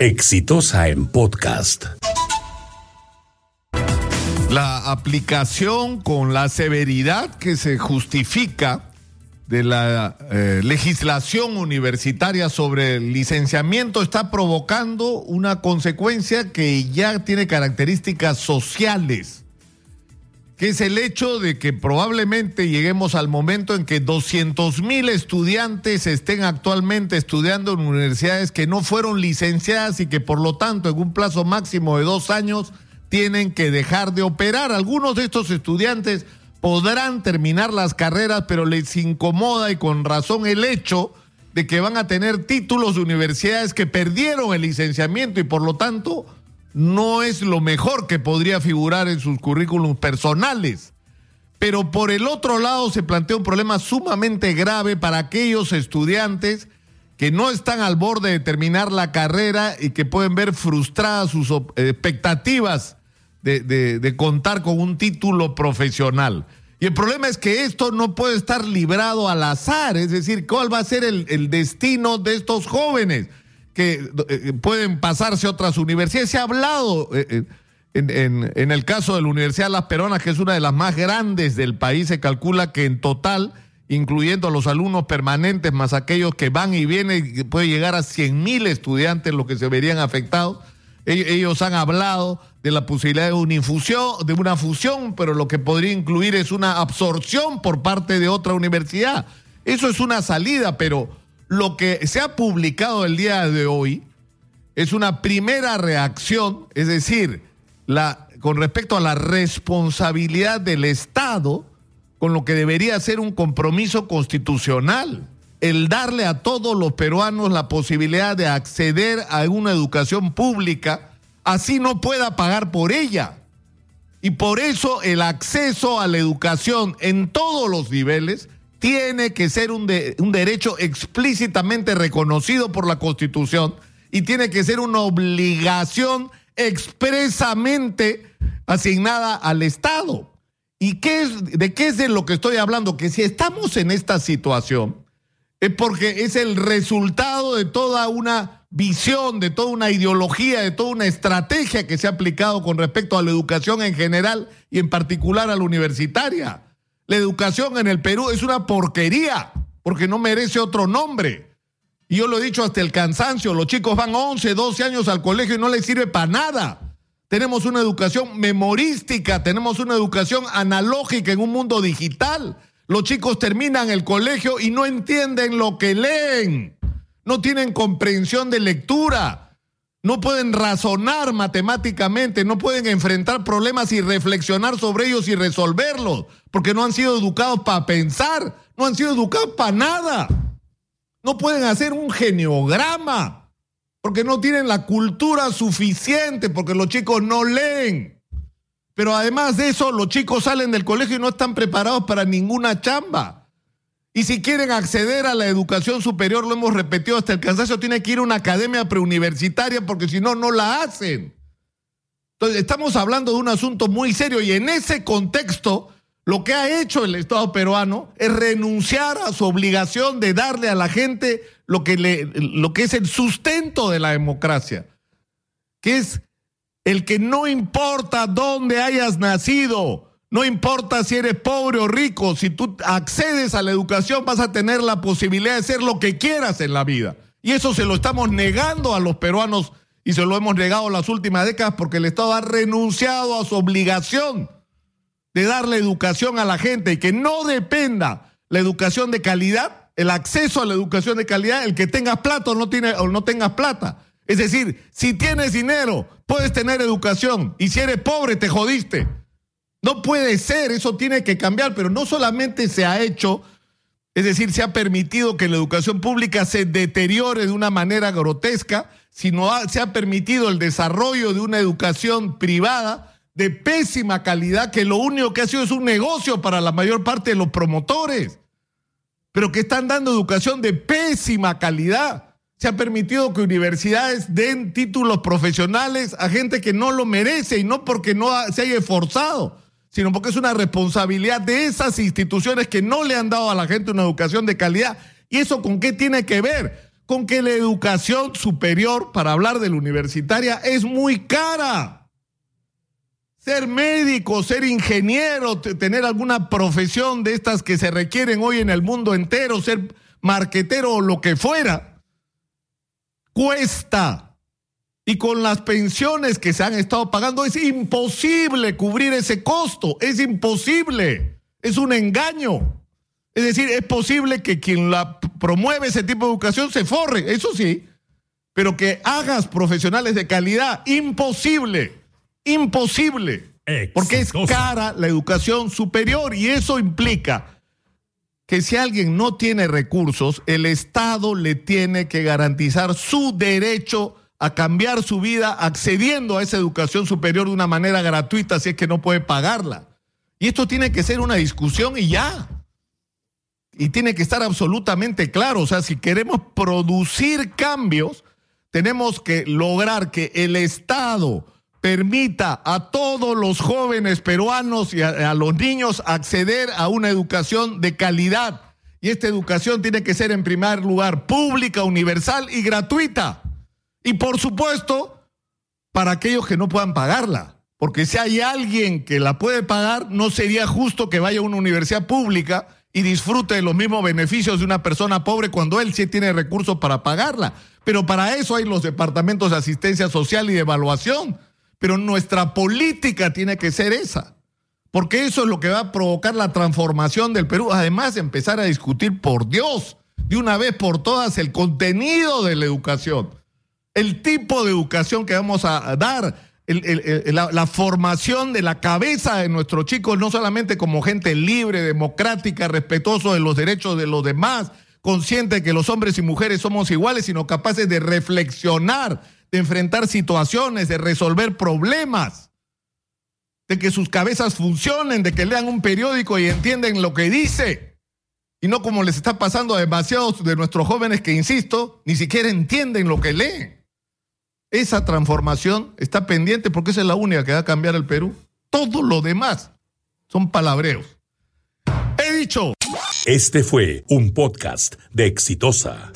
Exitosa en podcast. La aplicación con la severidad que se justifica de la eh, legislación universitaria sobre el licenciamiento está provocando una consecuencia que ya tiene características sociales, que es el hecho de que probablemente lleguemos al momento en que 200 mil estudiantes estén actualmente estudiando en universidades que no fueron licenciadas y que por lo tanto en un plazo máximo de dos años tienen que dejar de operar. Algunos de estos estudiantes podrán terminar las carreras, pero les incomoda y con razón el hecho de que van a tener títulos de universidades que perdieron el licenciamiento y por lo tanto no es lo mejor que podría figurar en sus currículums personales. Pero por el otro lado se plantea un problema sumamente grave para aquellos estudiantes que no están al borde de terminar la carrera y que pueden ver frustradas sus expectativas de, contar con un título profesional. Y el problema es que esto no puede estar librado al azar, es decir, ¿cuál va a ser el, destino de estos jóvenes que eh, pueden pasarse otras universidades? Se ha hablado eh, eh, en, el caso de la Universidad de Las Peronas, que es una de las más grandes del país, se calcula que en total, incluyendo a los alumnos permanentes más aquellos que van y vienen, puede llegar a 100 mil estudiantes los que se verían afectados. Ellos han hablado de la posibilidad de una infusión, de una fusión, pero lo que podría incluir es una absorción por parte de otra universidad. Eso es una salida, pero lo que se ha publicado el día de hoy es una primera reacción, es decir, la, con respecto a la responsabilidad del Estado con lo que debería ser un compromiso constitucional, el darle a todos los peruanos la posibilidad de acceder a una educación pública así no pueda pagar por ella. Y por eso el acceso a la educación en todos los niveles tiene que ser un, un, derecho explícitamente reconocido por la Constitución y tiene que ser una obligación expresamente asignada al Estado. ¿Y qué es, de qué es de lo que estoy hablando? Que si estamos en esta situación es porque es el resultado de toda una visión, de toda una ideología, de toda una estrategia que se ha aplicado con respecto a la educación en general y en particular a la universitaria. La educación en el Perú es una porquería porque no merece otro nombre. Y yo lo he dicho hasta el cansancio, los chicos van 11, 12 años al colegio y no les sirve para nada. Tenemos una educación memorística, tenemos una educación analógica en un mundo digital. Los chicos terminan el colegio y no entienden lo que leen no tienen comprensión de lectura, no pueden razonar matemáticamente, no pueden enfrentar problemas y reflexionar sobre ellos y resolverlos, porque no han sido educados para pensar, no han sido educados para nada. No pueden hacer un geniograma, porque no tienen la cultura suficiente, porque los chicos no leen. Pero además de eso, los chicos salen del colegio y no están preparados para ninguna chamba. Y si quieren acceder a la educación superior, lo hemos repetido hasta el cansancio, tiene que ir a una academia preuniversitaria porque si no, no la hacen. Entonces, estamos hablando de un asunto muy serio y en ese contexto, lo que ha hecho el Estado peruano es renunciar a su obligación de darle a la gente lo que, lo que es el sustento de la democracia, que es el que no importa dónde hayas nacido, no importa si eres pobre o rico, si tú accedes a la educación vas a tener la posibilidad de ser lo que quieras en la vida. Y eso se lo estamos negando a los peruanos y se lo hemos negado las últimas décadas porque el Estado ha renunciado a su obligación de darle educación a la gente y que no dependa la educación de calidad, el acceso a la educación de calidad, el que tengas plata o no, tiene, o no tengas plata. Es decir, si tienes dinero, puedes tener educación y si eres pobre, te jodiste. No puede ser, eso tiene que cambiar, pero no solamente se ha hecho, es decir, se ha permitido que la educación pública se deteriore de una manera grotesca, sino se ha permitido el desarrollo de una educación privada de pésima calidad, que lo único que ha sido es un negocio para la mayor parte de los promotores, pero que están dando educación de pésima calidad. Se ha permitido que universidades den títulos profesionales a gente que no lo merece y no porque no se haya esforzado, sino porque es una responsabilidad de esas instituciones que no le han dado a la gente una educación de calidad. ¿Y eso con qué tiene que ver? con que la educación superior, para hablar de la universitaria, es muy cara. Ser médico, ser ingeniero, tener alguna profesión de estas que se requieren hoy en el mundo entero, ser marquetero o lo que fuera, cuesta. Y con las pensiones que se han estado pagando es imposible cubrir ese costo, es imposible, es un engaño. Es decir, es posible que quien la promueve ese tipo de educación se forre, eso sí, pero que hagas profesionales de calidad, imposible, imposible. Porque es cara la educación superior y eso implica que si alguien no tiene recursos, el Estado le tiene que garantizar su derecho a cambiar su vida accediendo a esa educación superior de una manera gratuita si es que no puede pagarla. Y esto tiene que ser una discusión y ya y tiene que estar absolutamente claro. O sea, si queremos producir cambios, tenemos que lograr que el Estado permita a todos los jóvenes peruanos y a, los niños acceder a una educación de calidad. Y esta educación tiene que ser en primer lugar pública, universal y gratuita. Y por supuesto, para aquellos que no puedan pagarla. Porque si hay alguien que la puede pagar, no sería justo que vaya a una universidad pública y disfrute de los mismos beneficios de una persona pobre cuando él sí tiene recursos para pagarla. Pero para eso hay los departamentos de asistencia social y de evaluación. Pero nuestra política tiene que ser esa. Porque eso es lo que va a provocar la transformación del Perú. Además, empezar a discutir por Dios, de una vez por todas, el contenido de la educación, el tipo de educación que vamos a dar, la, formación de la cabeza de nuestros chicos, no solamente como gente libre, democrática, respetuoso de los derechos de los demás, consciente de que los hombres y mujeres somos iguales, sino capaces de reflexionar, de enfrentar situaciones, de resolver problemas, de que sus cabezas funcionen, de que lean un periódico y entienden lo que dice. Y no como les está pasando a demasiados de nuestros jóvenes que, insisto, ni siquiera entienden lo que leen. Esa transformación está pendiente porque esa es la única que va a cambiar el Perú. Todo lo demás son palabreos. He dicho. Este fue un podcast de Exitosa.